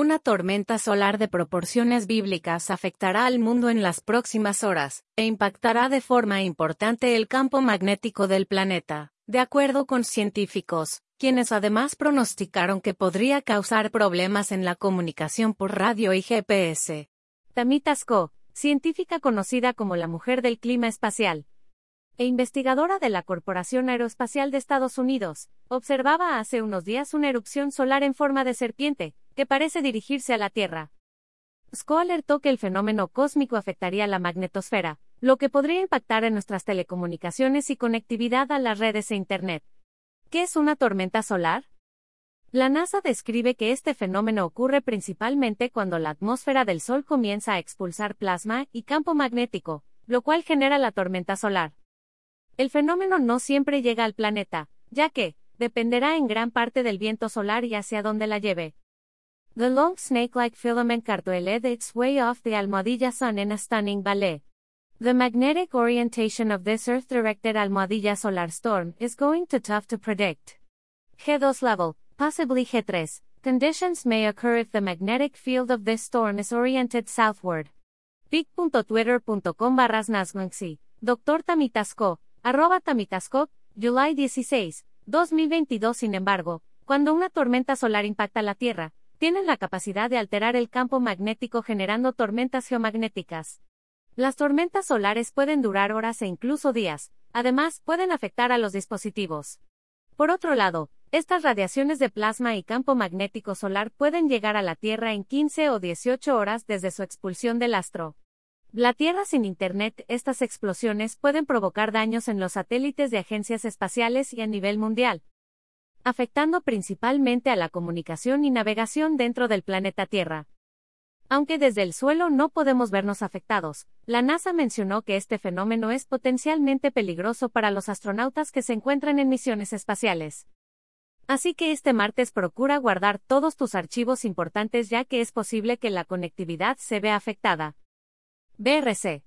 Una tormenta solar de proporciones bíblicas afectará al mundo en las próximas horas, e impactará de forma importante el campo magnético del planeta, de acuerdo con científicos, quienes además pronosticaron que podría causar problemas en la comunicación por radio y GPS. Tamita Sko, científica conocida como la mujer del clima espacial, e investigadora de la Corporación Aeroespacial de Estados Unidos, observaba hace unos días una erupción solar en forma de serpiente, que parece dirigirse a la Tierra. SCO alertó que el fenómeno cósmico afectaría la magnetosfera, lo que podría impactar en nuestras telecomunicaciones y conectividad a las redes e Internet. ¿Qué es una tormenta solar? La NASA describe que este fenómeno ocurre principalmente cuando la atmósfera del Sol comienza a expulsar plasma y campo magnético, lo cual genera la tormenta solar. El fenómeno no siempre llega al planeta, ya que, dependerá en gran parte del viento solar y hacia dónde la lleve. The long snake-like filament led its way off the Almohadilla Sun in a stunning ballet. The magnetic orientation of this Earth-directed Almohadilla solar storm is going to tough to predict. G2 level, possibly G3. Conditions may occur if the magnetic field of this storm is oriented southward. pic.twitter.com barras Dr. Tamitasco, Arroba Tamitasco, July 16, 2022 Sin embargo, cuando una tormenta solar impacta la Tierra, tienen la capacidad de alterar el campo magnético generando tormentas geomagnéticas. Las tormentas solares pueden durar horas e incluso días, además pueden afectar a los dispositivos. Por otro lado, estas radiaciones de plasma y campo magnético solar pueden llegar a la Tierra en 15 o 18 horas desde su expulsión del astro. La Tierra sin Internet, estas explosiones pueden provocar daños en los satélites de agencias espaciales y a nivel mundial, afectando principalmente a la comunicación y navegación dentro del planeta Tierra. Aunque desde el suelo no podemos vernos afectados, la NASA mencionó que este fenómeno es potencialmente peligroso para los astronautas que se encuentran en misiones espaciales. Así que este martes procura guardar todos tus archivos importantes ya que es posible que la conectividad se vea afectada. BRC